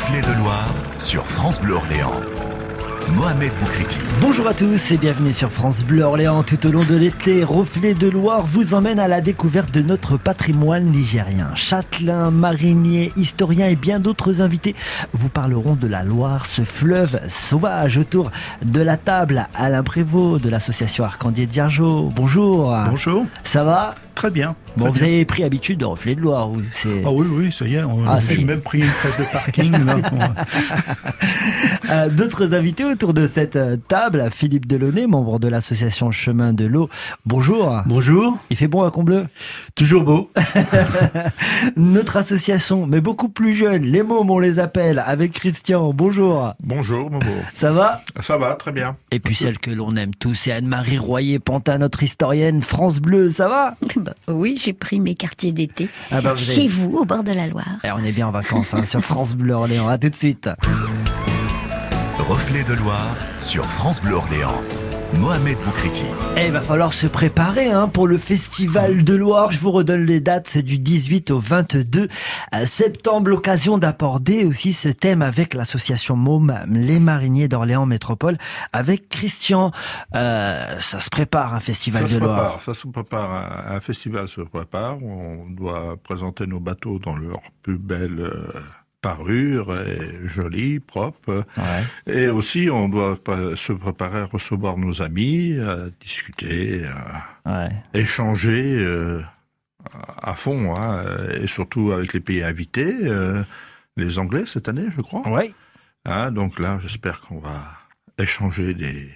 Reflet de Loire sur France Bleu Orléans. Mohamed Boukriti. Bonjour à tous et bienvenue sur France Bleu Orléans. Tout au long de l'été, Reflet de Loire vous emmène à la découverte de notre patrimoine nigérien. Châtelains, mariniers, historiens et bien d'autres invités vous parleront de la Loire, ce fleuve sauvage autour de la table. Alain Prévost de l'association Arcandier Diergeau. Bonjour. Bonjour. Ça va? Très bien. Bon, très vous bien. avez pris habitude de Reflet de Loire. vous, c'est- Ah oui, oui, ça y est. On, Ah, j'ai est. même pris une place de parking. là, pour- Euh, D'autres invités autour de cette euh, table. Philippe Delaunay, membre de l'association Chemin de l'eau. Bonjour. Bonjour. Il fait bon à Combleu Toujours beau. Notre association, mais beaucoup plus jeune, les mômes on les appelle, avec Christian. Bonjour. Bonjour, Momo. Ça va? Ça va, très bien. Et puis celle que l'on aime tous, c'est Anne-Marie Royer-Pantin, notre historienne France Bleu. Ça va? Bah, oui, j'ai pris mes quartiers d'été Ah bah, vous chez avez- vous, au bord de la Loire. Eh, On est bien en vacances hein, sur France Bleu Orléans. À tout de suite. Reflet de Loire sur France Bleu Orléans. Mohamed Boukriti. Eh, il va falloir se préparer hein, pour le Festival de Loire. Je vous redonne les dates, c'est du 18 au 22 euh, septembre. L'occasion d'aborder aussi ce thème avec l'association MOM, les mariniers d'Orléans Métropole, avec Christian. Euh, ça se prépare un Festival Ça se de Loire. prépare, ça se prépare. Un, un festival se prépare. On doit présenter nos bateaux dans leur plus belle euh, parure, et jolie, propre. Ouais. Et aussi, on doit se préparer à recevoir nos amis, à discuter, à Ouais. échanger euh, à fond, hein, et surtout avec les pays invités, euh, les Anglais cette année, je crois. Hein, donc là, j'espère qu'on va échanger des,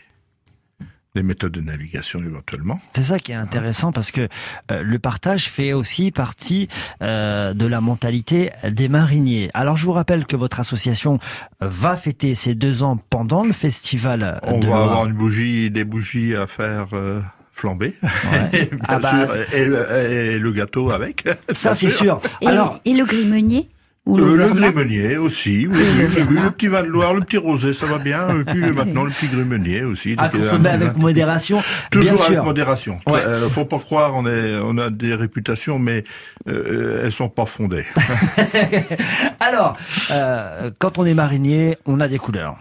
des méthodes de navigation éventuellement. C'est ça qui est intéressant parce que euh, le partage fait aussi partie euh, de la mentalité des mariniers. Alors je vous rappelle que votre association va fêter ses deux ans pendant le festival On de va Loire. avoir une bougie, des bougies à faire euh, flamber, Ouais. bien Ah bah, sûr, et, le- et le gâteau avec. Ça c'est sûr. Et, Alors et le grimenier Ou Euh, le grumenier aussi, oui, Et oui, oui, le petit vin de Loire, le petit rosé, ça va bien. Et puis maintenant, le petit grumenier aussi. à Donc, consommer avec modération, Toujours bien avec sûr. modération. Ouais. Euh, faut pas croire, on est, on a des réputations, mais euh, elles sont pas fondées. Alors, euh, quand on est marinier, on a des couleurs.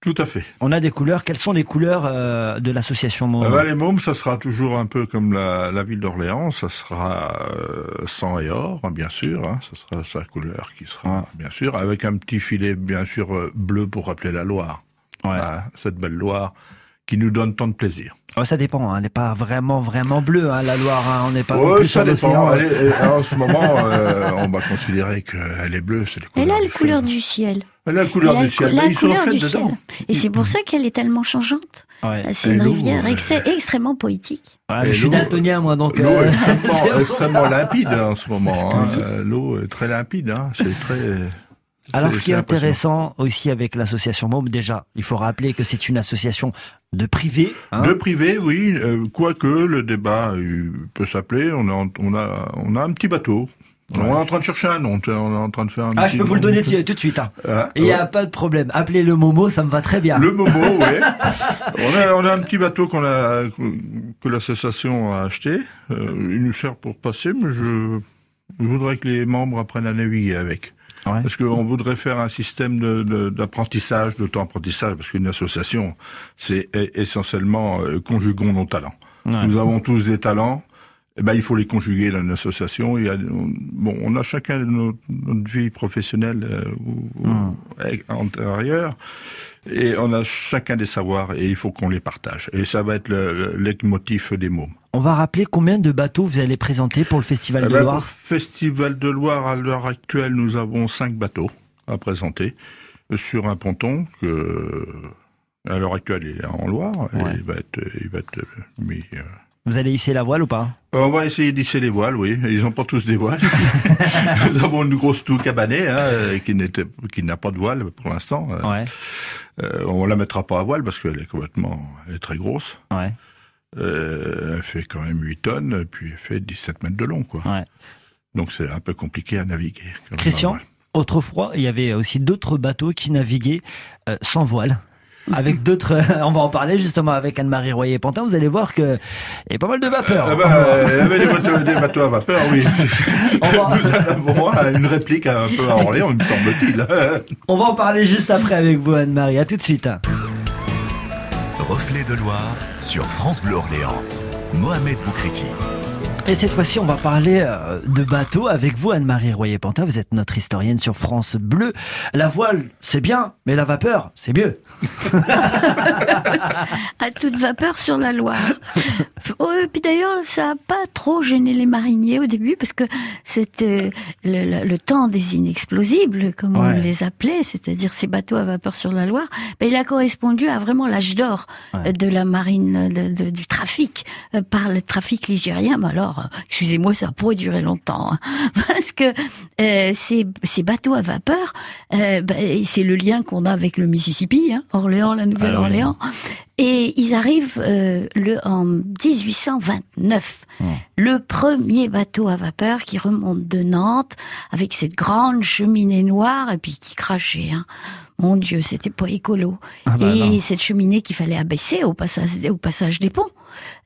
Tout à fait. On a des couleurs. Quelles sont les couleurs euh, de l'association Môme Ah bah, les mômes, ça sera toujours un peu comme la, la ville d'Orléans, ça sera euh, sang et or, hein, bien sûr, hein, ça sera sa couleur qui sera, bien sûr, avec un petit filet, bien sûr, euh, bleu pour rappeler la Loire, Ouais. hein, cette belle Loire qui nous donne tant de plaisir. Oh, ça dépend. Hein. Elle n'est pas vraiment vraiment bleue, hein, la Loire. hein. On n'est pas non Ouais, plus sur ça dépend. l'océan. Elle est- elle- en ce moment, euh, on va considérer qu'elle est bleue. C'est Elle a la couleur du ciel. Elle a la couleur Elle du le- ciel. la mais ils sont couleur faits du dedans. ciel. Et c'est pour ça qu'elle est tellement changeante. Ouais. C'est une rivière euh, ex- extrêmement poétique. Ouais, je suis daltonien moi donc. L'eau euh, est extrêmement, extrêmement limpide hein, en ce moment. hein. Euh, L'eau est très limpide. Hein. C'est très. Alors, ce qui est intéressant aussi avec l'association MOM, déjà, il faut rappeler que c'est une association de privé. Hein De privé, oui. euh, quoique le débat euh, peut s'appeler, on a, on a, on a un petit bateau. On est en train de chercher un nom. On est en train de faire un. ah, je peux vous le donner tout tout de suite. Hein. Ah, Et il n'y a pas de problème. Appelez le Momo, ça me va très bien. Le Momo, oui. on, a, on a un petit bateau qu'on a, que l'association a acheté. Euh, il nous sert pour passer, mais je, je voudrais que les membres apprennent à naviguer avec. Ouais. Parce qu'on voudrait faire un système de- de- d'apprentissage, d'auto-apprentissage, parce qu'une association, c'est essentiellement euh, conjuguons nos talents. Ouais. Nous avons tous des talents. Eh ben, il faut les conjuguer dans une association. Il y a, on- bon, on a chacun notre, notre vie professionnelle euh, ou, Hmm. antérieure, et on a chacun des savoirs, et il faut qu'on les partage. Et ça va être le, le leitmotiv des mômes. On va rappeler combien de bateaux vous allez présenter pour le Festival Eh de ben, Loire. le Festival de Loire, à l'heure actuelle, nous avons cinq bateaux à présenter euh, sur un ponton que, à l'heure actuelle, il est en Loire. et Ouais. il va être, il va être mis. euh, Vous allez hisser la voile ou pas? On va essayer d'hisser les voiles, oui. Ils n'ont pas tous des voiles. Nous avons une grosse toux cabanée hein, euh, qui n'était, qui n'a pas de voile pour l'instant. Euh, Ouais, euh, on la mettra pas à voile parce qu'elle est complètement, elle est très grosse. ouais, Euh, elle fait quand même 8 tonnes, et puis elle fait 17 mètres de long, quoi. ouais. Donc c'est un peu compliqué à naviguer. Christian, autrefois, il y avait aussi d'autres bateaux qui naviguaient euh, sans voile. Avec d'autres. On va en parler justement avec Anne-Marie Royer-Pantin. Vous allez voir que il y a pas mal de vapeur. Ah bah, euh, il y avait des bateaux, des bateaux à vapeur, oui. On va- Nous avons un, une réplique un peu à Orléans, me semble-t-il. On va en parler juste après avec vous, Anne-Marie. À tout de suite. Reflet de Loire sur France Bleu Orléans. Mohamed Boukriti. Et cette fois-ci, on va parler euh, de bateau avec vous, Anne-Marie Royer-Pantin. Vous êtes notre historienne sur France Bleu. La voile, c'est bien, mais la vapeur, c'est mieux. À toute vapeur sur la Loire. Oh, et puis d'ailleurs, ça n'a pas trop gêné les mariniers au début, parce que c'était le, le- le temps des inexplosibles, comme on les appelait, c'est-à-dire ces bateaux à vapeur sur la Loire. Ben, il a correspondu à vraiment l'âge d'or Ouais. euh, de la marine, de- de- du trafic, euh, par le trafic ligérien. Mais alors, excusez-moi, ça pourrait durer longtemps, hein. parce que euh, ces, ces bateaux à vapeur, euh, ben, c'est le lien qu'on a avec le Mississippi, hein, Orléans, la Nouvelle-Orléans. Et ils arrivent euh, le, en 1829. Le premier bateau à vapeur qui remonte de Nantes avec cette grande cheminée noire et puis qui crachait. Hein. Mon Dieu, c'était pas écolo. Ah bah et non. cette cheminée qu'il fallait abaisser au passage, au passage des ponts.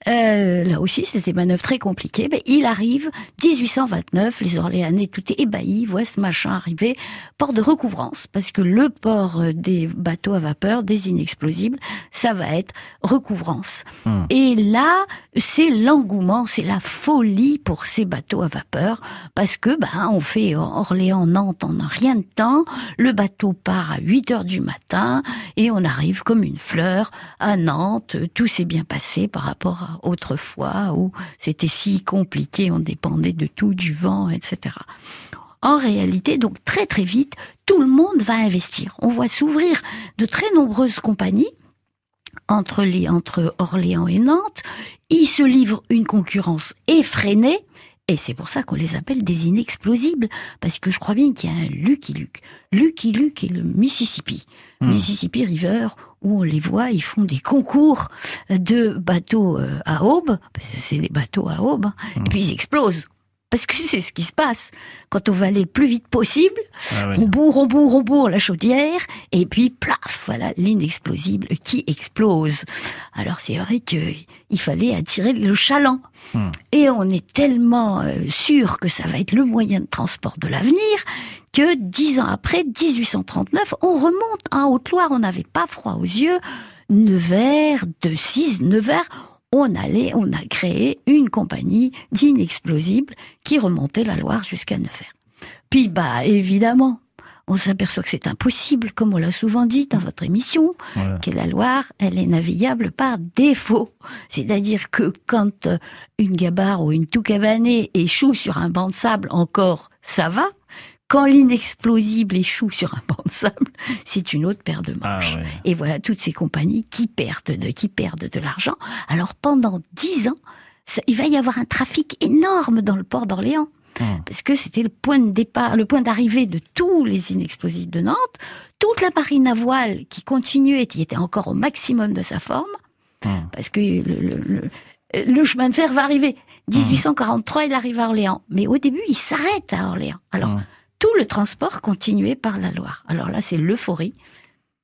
Euh, là aussi, c'était une manœuvre très compliquée. Ben, il arrive, 1829, les Orléanais tout ébahis, voient ce machin arriver, port de recouvrance, parce que le port euh, des bateaux à vapeur, des inexplosibles, ça va être recouvrance. Hmm. Et là, c'est l'engouement, c'est la folie pour ces bateaux à vapeur, parce que ben on fait Orléans-Nantes en rien de temps, le bateau part à 8 heures du matin, et on arrive comme une fleur à Nantes, tout s'est bien passé par rapport à autrefois, où c'était si compliqué, on dépendait de tout, du vent, etc. En réalité, donc très très vite, tout le monde va investir. On voit s'ouvrir de très nombreuses compagnies entre, les, entre Orléans et Nantes. Ils se livrent une concurrence effrénée. Et c'est pour ça qu'on les appelle des inexplosibles. Parce que je crois bien qu'il y a un Lucky Luke. Lucky Luke et le Mississippi. Hmm. Mississippi River, où on les voit, ils font des concours de bateaux euh, à aube. Parce que c'est des bateaux à aube. hein. Et puis ils explosent. Parce que c'est ce qui se passe. Quand on va aller le plus vite possible, Ah oui. on bourre, on bourre, on bourre la chaudière, et puis plaf, voilà l'inexplosible qui explose. Alors c'est vrai qu'il fallait attirer le chaland. Hmm. Et on est tellement euh, sûr que ça va être le moyen de transport de l'avenir que dix ans après, 1839, on remonte en Haute-Loire, on n'avait pas froid aux yeux. Nevers, de 6, Nevers, on allait, on a créé une compagnie d'inexplosibles qui remontait la Loire jusqu'à Nevers. Puis, bah, évidemment, on s'aperçoit que c'est impossible, comme on l'a souvent dit dans votre émission, Voilà. que la Loire, elle est navigable par défaut. C'est-à-dire que quand euh, une gabarre ou une toucabanée échoue sur un banc de sable, encore, ça va. Quand l'inexplosible échoue sur un banc de sable, c'est une autre paire de Ah manches. ouais. Et voilà toutes ces compagnies qui perdent de, qui perdent de l'argent. Alors pendant dix ans, ça- il va y avoir un trafic énorme dans le port d'Orléans. Hmm. Parce que c'était le point de départ, le point d'arrivée de tous les inexplosifs de Nantes. Toute la marine à voile qui continuait, qui était encore au maximum de sa forme. Hmm. Parce que le, le- le- le chemin de fer va arriver. 1843, il arrive à Orléans. Mais au début, il s'arrête à Orléans. Alors. Tout le transport continuait par la Loire. Alors là, c'est l'euphorie.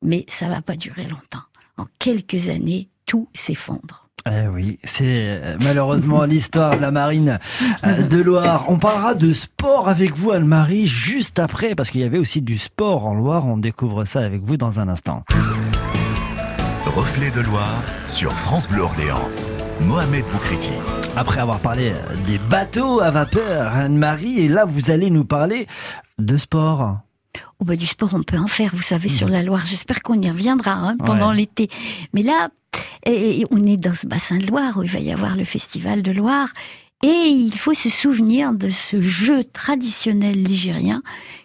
Mais ça va pas durer longtemps. En quelques années, tout s'effondre. Eh oui, c'est euh, malheureusement l'histoire de la marine euh, de Loire. On parlera de sport avec vous, Anne-Marie, juste après, parce qu'il y avait aussi du sport en Loire. On découvre ça avec vous dans un instant. Reflet de Loire sur France Bleu Orléans. Mohamed Boukriti. Après avoir parlé des bateaux à vapeur, Anne-Marie, et là, vous allez nous parler de sport. Oh bah, du sport, on peut en faire, vous savez, sur la Loire. J'espère qu'on y reviendra hein, pendant Ouais. l'été. Mais là, et on est dans ce bassin de Loire où il va y avoir le festival de Loire. Et il faut se souvenir de ce jeu traditionnel ligérien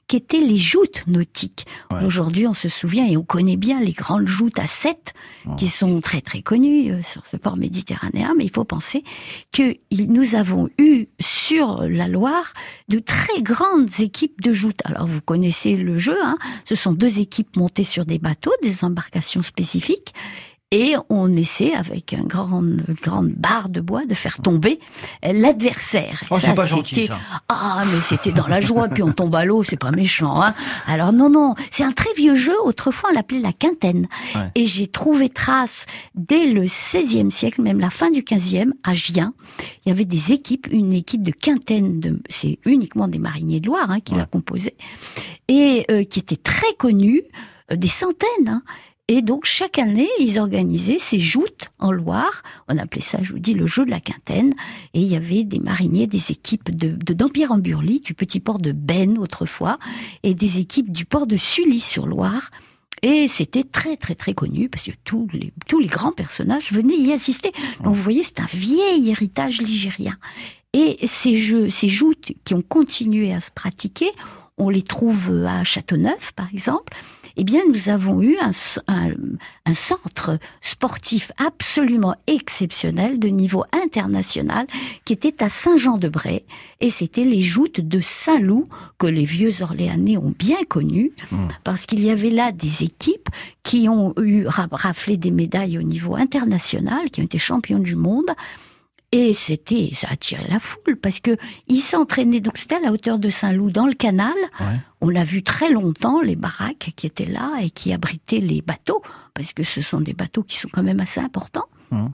qu'étaient les joutes nautiques. Ouais. Aujourd'hui, on se souvient et on connaît bien les grandes joutes à 7 qui sont très très connues euh, sur ce port méditerranéen, mais il faut penser que nous avons eu sur la Loire de très grandes équipes de joutes. Alors vous connaissez le jeu, hein, ce sont deux équipes montées sur des bateaux, des embarcations spécifiques, et on essaie avec une grande barre de bois de faire tomber l'adversaire. Oh, c'est pas gentil, ça. Ah, mais c'était dans la joie, puis on tombe à l'eau, c'est pas méchant. Hein Alors non, non, c'est un très vieux jeu. Autrefois, on l'appelait la quintaine. Ouais. Et j'ai trouvé trace dès le XVIe siècle, même la fin du XVe, à Gien. Il y avait des équipes, une équipe de quintaine, de, c'est uniquement des mariniers de Loire hein, qui la composaient, et euh, qui était très connue, euh, des centaines. hein. Et donc chaque année, ils organisaient ces joutes en Loire. On appelait ça, je vous dis, le jeu de la quintaine. Et il y avait des mariniers, des équipes de de- d'Empire en Burly, du petit port de Ben autrefois, et des équipes du port de Sully sur Loire. Et c'était très très très connu parce que tous les, tous les grands personnages venaient y assister. Donc vous voyez, c'est un vieil héritage ligérien. Et ces jeux, ces joutes qui ont continué à se pratiquer, on les trouve à Châteauneuf par exemple. Eh bien, nous avons eu un, c- un- un centre sportif absolument exceptionnel de niveau international qui était à Saint-Jean-de-Bray et c'était les joutes de Saint-Loup que les vieux Orléanais ont bien connues parce qu'il y avait là des équipes qui ont eu ra- raflé des médailles au niveau international, qui ont été champions du monde. Et c'était, ça attirait la foule parce que ils s'entraînaient. Donc c'était à la hauteur de Saint-Loup dans le canal. Ouais. On a vu très longtemps les baraques qui étaient là et qui abritaient les bateaux parce que ce sont des bateaux qui sont quand même assez importants. Mhm.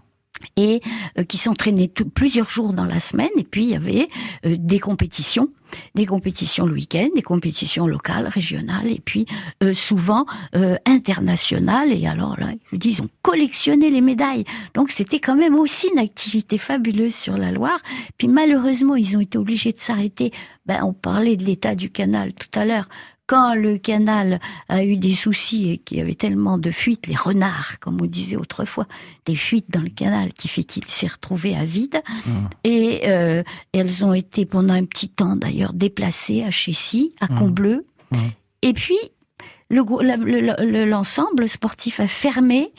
Et euh, qui s'entraînaient plusieurs jours dans la semaine. Et puis il y avait euh, des compétitions, des compétitions le week-end, des compétitions locales, régionales, et puis euh, souvent euh, internationales. Et alors là, je dis, ils ont collectionné les médailles. Donc c'était quand même aussi une activité fabuleuse sur la Loire. Puis malheureusement, ils ont été obligés de s'arrêter. Ben, on parlait de l'état du canal tout à l'heure. Quand le canal a eu des soucis et qu'il y avait tellement de fuites, les renards, comme on disait autrefois, des fuites dans le canal qui fait qu'il s'est retrouvé à vide. Et euh, elles ont été pendant un petit temps d'ailleurs déplacées à Chessy, à Combleu. Mmh. Et puis le le- l'ensemble sportif a fermé.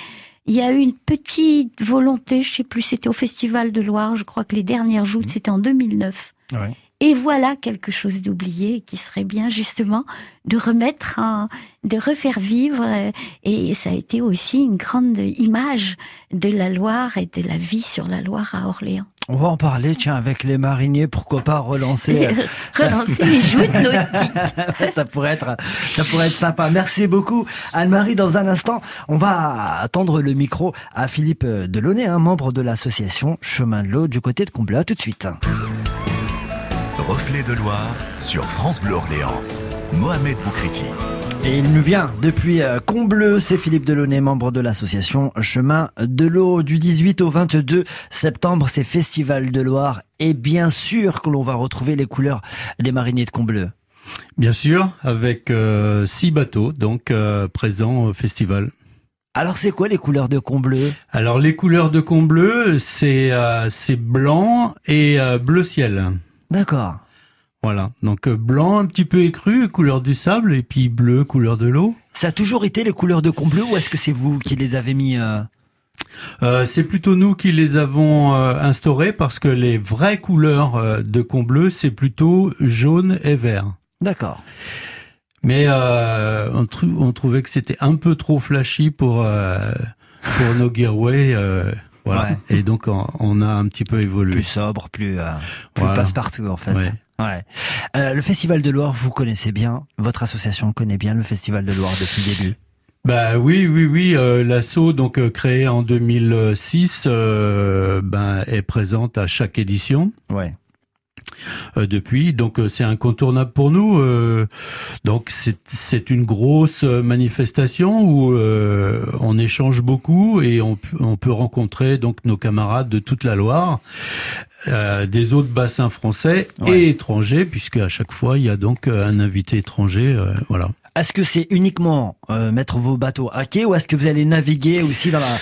Il y a eu une petite volonté, je sais plus, c'était au Festival de Loire, je crois que les dernières joutes, c'était en 2009. Ouais. Et voilà quelque chose d'oublié qui serait bien justement de remettre, en- de refaire vivre. euh, Et ça a été aussi une grande image de la Loire et de la vie sur la Loire à Orléans. On va en parler, tiens, avec les mariniers, pourquoi pas relancer. Relancer les joutes nautiques. ça pourrait être, ça pourrait être sympa. Merci beaucoup, Anne-Marie. Dans un instant, on va attendre le micro à Philippe Delaunay, un membre de l'association Chemin de l'eau du côté de Comblois. À Tout de suite. Reflet de Loire sur France Bleu Orléans. Mohamed Boukriti. Et il nous vient depuis euh, Combleu, c'est Philippe Delaunay, membre de l'association Chemin de l'eau. Du 18 au 22 septembre, c'est Festival de Loire. Et bien sûr que l'on va retrouver les couleurs des mariniers de Combleu. Bien sûr, avec euh, six bateaux donc euh, présents au festival. Alors c'est quoi les couleurs de Combleu Alors les couleurs de Combleu, c'est euh, c'est blanc et euh, bleu ciel. D'accord. Voilà. Donc euh, blanc un petit peu écru, couleur du sable, et puis bleu, couleur de l'eau. Ça a toujours été les couleurs de Combleu ou est-ce que c'est vous qui les avez mis euh, Euh, c'est plutôt nous qui les avons euh, instaurés parce que les vraies couleurs euh, de Combleu, c'est plutôt jaune et vert. D'accord. Mais euh, on, on trouvait que c'était un peu trop flashy pour euh, pour nos Gearway. Et donc on, a un petit peu évolué. Plus sobre, plus, euh, plus Voilà. passe-partout en fait. Ouais. Ouais. Euh, le Festival de Loire, vous connaissez bien. Votre association connaît bien le Festival de Loire depuis le début. Bah oui, oui, oui. Euh, L'asso donc euh, créé en 2006, euh, ben est présente à chaque édition. Ouais. Euh, depuis. Donc euh, c'est incontournable pour nous. euh, donc c'est une grosse manifestation où on échange beaucoup et on, on peut rencontrer donc nos camarades de toute la Loire. euh, des autres bassins français Ouais. et étrangers puisque à chaque fois il y a donc un invité étranger euh, voilà Est-ce que c'est uniquement euh, mettre vos bateaux à quai ou est-ce que vous allez naviguer aussi dans la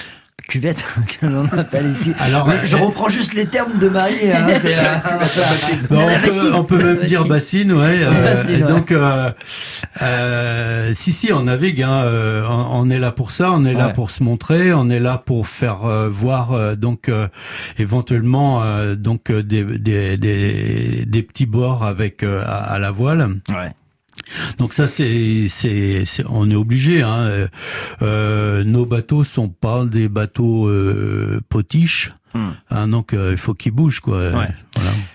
cuvette que l'on appelle ici Alors, Mais Je euh, reprends juste les termes de Marie. Hein, c'est, euh, Bon, La on, peut, bassine. on peut même dire bassine, ouais. euh, Bassine, ouais. donc, euh, euh, si si, on navigue. Hein, euh, on, on est là pour ça. On est là pour se montrer. On est là pour faire euh, voir euh, donc euh, éventuellement euh, donc euh, des, des, des, des petits bords avec euh, à, à la voile. ouais. Donc ça, c'est, c'est, on est obligé. Hein. Euh, euh, nos bateaux sont pas des bateaux euh, potiches. Hein, donc euh, il faut qu'ils bougent, quoi. Voilà.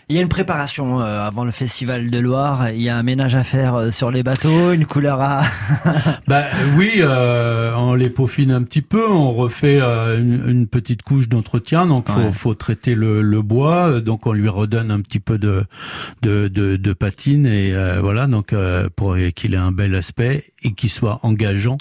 Il y a une préparation euh, avant le festival de Loire. Il y a un ménage à faire euh, sur les bateaux, une couleur à. Bah oui, euh, on les peaufine un petit peu, on refait euh, une, une petite couche d'entretien, donc faut, Ouais. faut traiter le, le bois, donc on lui redonne un petit peu de de, de, de patine et euh, voilà, donc euh, pour qu'il ait un bel aspect et qu'il soit engageant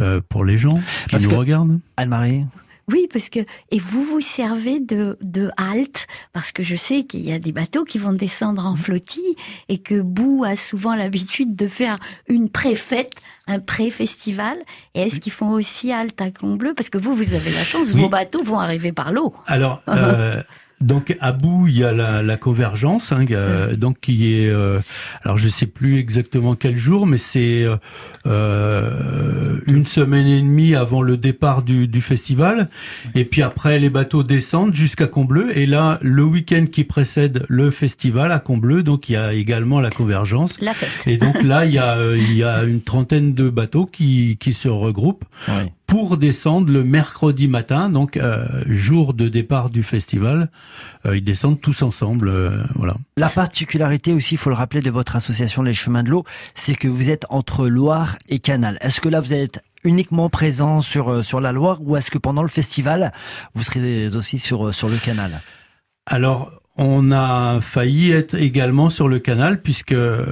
euh, pour les gens qui Parce nous que- regardent. Anne-Marie Oui, parce que et vous vous servez de de halte parce que je sais qu'il y a des bateaux qui vont descendre en flottille et que Bou a souvent l'habitude de faire une pré-fête, un pré-festival. Et est-ce qu'ils font aussi halte à Combloux Parce que vous, vous avez la chance, Oui. vos bateaux vont arriver par l'eau. Alors, euh, donc à bout, il y a la, la convergence, hein, donc qui est, euh, alors je sais plus exactement quel jour, mais c'est euh, euh, une semaine et demie avant le départ du, du festival, et puis après les bateaux descendent jusqu'à Combleu, et là le week-end qui précède le festival à Combleu, donc il y a également la convergence. La fête. Et donc là, il y a, il y a une trentaine de bateaux qui, qui se regroupent pour descendre le mercredi matin, donc euh, jour de départ du festival. Euh, ils descendent tous ensemble, euh, voilà. La particularité aussi, il faut le rappeler, de votre association Les Chemins de l'eau, c'est que vous êtes entre Loire et Canal. Est-ce que là, vous êtes uniquement présent sur, sur la Loire ou est-ce que pendant le festival, vous serez aussi sur, sur le canal? Alors, on a failli être également sur le canal puisque euh,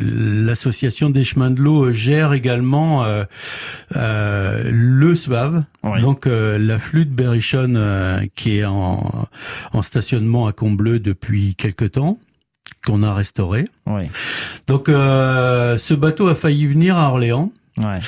l'association des chemins de l'eau gère également euh, euh, le SWAV, Oui. donc euh, la flûte berrichonne euh, qui est en, en stationnement à Combleu depuis quelque temps qu'on a restauré. Oui. Donc euh, ce bateau a failli venir à Orléans Ouais.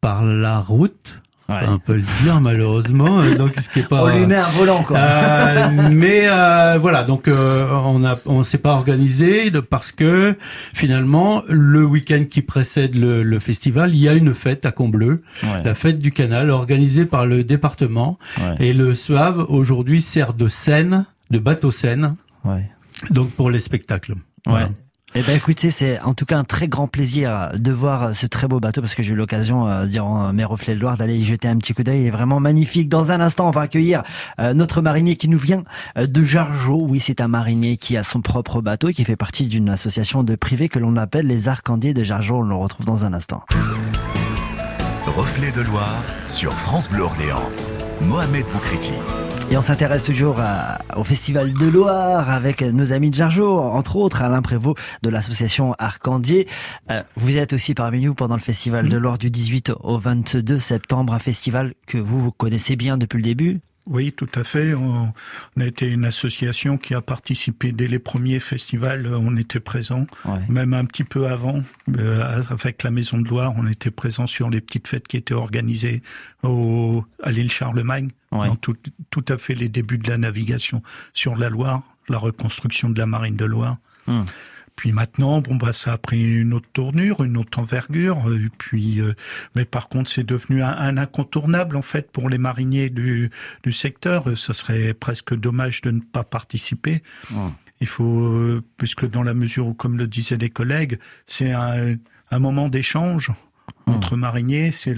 par la route, Ouais. on peut le dire malheureusement, euh, donc ce qui est pas On lui met un volant, quoi. euh, mais euh, voilà, donc euh, on a on s'est pas organisé de- parce que finalement le week-end qui précède le, le festival, il y a une fête à Combleu, Ouais. la fête du canal organisée par le département Ouais. et le SUAV aujourd'hui sert de scène, de bateau scène, Ouais. donc pour les spectacles. Voilà. Eh ben écoutez, c'est en tout cas un très grand plaisir de voir ce très beau bateau parce que j'ai eu l'occasion euh, durant mes reflets de Loire d'aller y jeter un petit coup d'œil. Il est vraiment magnifique. Dans un instant, on va accueillir euh, notre marinier qui nous vient euh, de Jargeau. Oui, c'est un marinier qui a son propre bateau et qui fait partie d'une association de privés que l'on appelle les Arcandiers de Jargeau. On le retrouve dans un instant. Reflet de Loire sur France Bleu Orléans. Mohamed Boukriti. Et on s'intéresse toujours à- au Festival de Loire avec nos amis de Jargeau, entre autres Alain Prévost de l'association Arcandier. Euh, vous êtes aussi parmi nous pendant le Festival de Loire du 18 au 22 septembre, un festival que vous, vous connaissez bien depuis le début. Oui, tout à fait. On, on a été une association qui a participé dès les premiers festivals. euh, On était présent, Ouais. même un petit peu avant, euh, avec la Maison de Loire. On était présent sur les petites fêtes qui étaient organisées au, à l'île Charlemagne, Ouais. dans tout, tout à fait les débuts de la navigation sur la Loire, la reconstruction de la marine de Loire. Hmm. Puis maintenant, bon bah ça a pris une autre tournure, une autre envergure. euh, puis, euh, mais par contre, c'est devenu un, un incontournable en fait pour les mariniers du, du secteur. Euh, Ça serait presque dommage de ne pas participer. Hmm. Il faut, euh, puisque dans la mesure où, comme le disaient les collègues, c'est un, un moment d'échange entre mariniers. C'est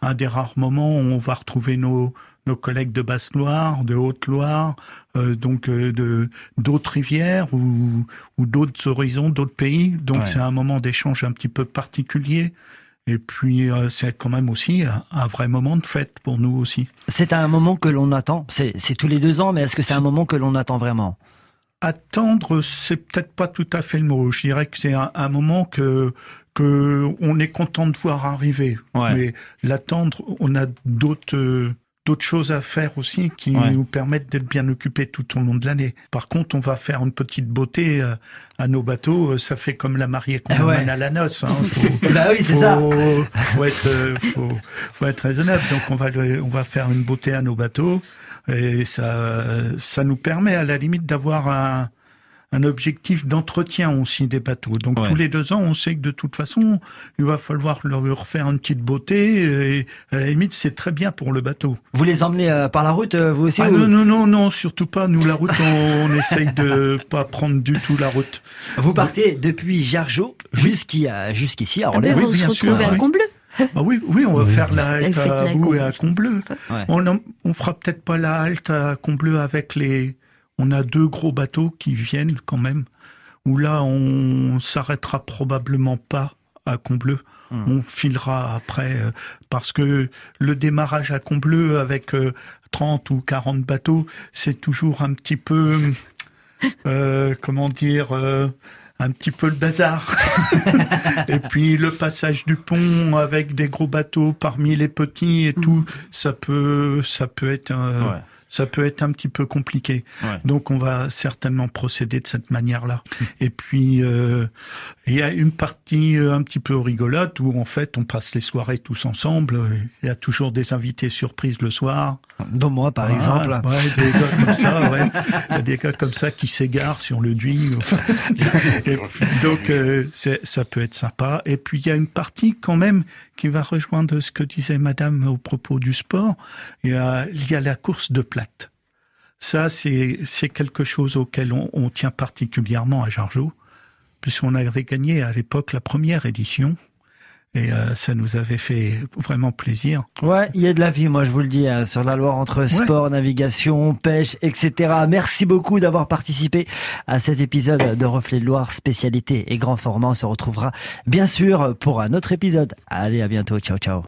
un des rares moments où on va retrouver nos, nos collègues de Basse-Loire, de Haute-Loire, euh, donc euh, de d'autres rivières ou, ou d'autres horizons, d'autres pays. Donc Ouais. c'est un moment d'échange un petit peu particulier. Et puis euh, c'est quand même aussi un, un vrai moment de fête pour nous aussi. C'est un moment que l'on attend. C'est c'est tous les deux ans, mais est-ce que c'est un moment que l'on attend vraiment? Attendre, c'est peut-être pas tout à fait le mot. Je dirais que c'est un, un moment que que on est content de voir arriver. Ouais. Mais l'attendre, on a d'autres euh, d'autres choses à faire aussi qui Ouais. nous permettent d'être bien occupés tout au long de l'année. Par contre, on va faire une petite beauté euh, à nos bateaux. Euh, Ça fait comme la mariée qu'on Ah ouais. à la noce. Hein. Faut- Bah oui, c'est ça. faut être, euh, faut, faut être raisonnable. Donc on va, on va faire une beauté à nos bateaux et ça, ça nous permet à la limite d'avoir un, un objectif d'entretien aussi des bateaux. Donc Ouais. tous les deux ans, on sait que de toute façon, il va falloir leur refaire une petite beauté. Et à la limite, c'est très bien pour le bateau. Vous les emmenez euh, par la route, euh, vous aussi Ah ou- non, non, non, non, surtout pas. Nous, la route, on, on essaye de pas prendre du tout la route. Vous partez depuis Jargeau à- jusqu'ici à Ah Orléans. ben, oui, vous se bien sûr, retrouvez à oui. Combloux. Ah oui, oui, on va faire la halte à et Combleu. Combleu. Ouais. On, en- on fera peut-être pas la halte à Combleu avec les. On a deux gros bateaux qui viennent quand même. Où là, on s'arrêtera probablement pas à Combleu. Hmm. On filera après euh, parce que le démarrage à Combleu avec euh, 30 ou 40 bateaux, c'est toujours un petit peu, euh, comment dire, euh, un petit peu le bazar. et puis le passage du pont avec des gros bateaux parmi les petits et tout, ça peut, ça peut être, Ouais. Ça peut être un petit peu compliqué. Ouais. Donc on va certainement procéder de cette manière-là. Et puis euh, il y a une partie euh, un petit peu rigolote où en fait on passe les soirées tous ensemble. Il y a toujours des invités surprises le soir. Dont moi, par Ah, exemple. Ouais, des gars comme ça, ouais. Il y a des gars comme ça qui s'égarent sur le Duy. Enfin, et puis, donc, euh, ça peut être sympa. Et puis, il y a une partie quand même qui va rejoindre ce que disait madame au propos du sport. Il y a, il y a la course de Ça, c'est quelque chose auquel on, on tient particulièrement à Jargeau, puisqu'on avait gagné à l'époque la première édition. Et euh, ça nous avait fait vraiment plaisir. Ouais, il y a de la vie, moi je vous le dis, hein, sur la Loire entre sport, navigation, pêche, etc. Merci beaucoup d'avoir participé à cet épisode de Reflet de Loire, spécialité et grand format. On se retrouvera bien sûr pour un autre épisode. Allez, à bientôt. Ciao, ciao.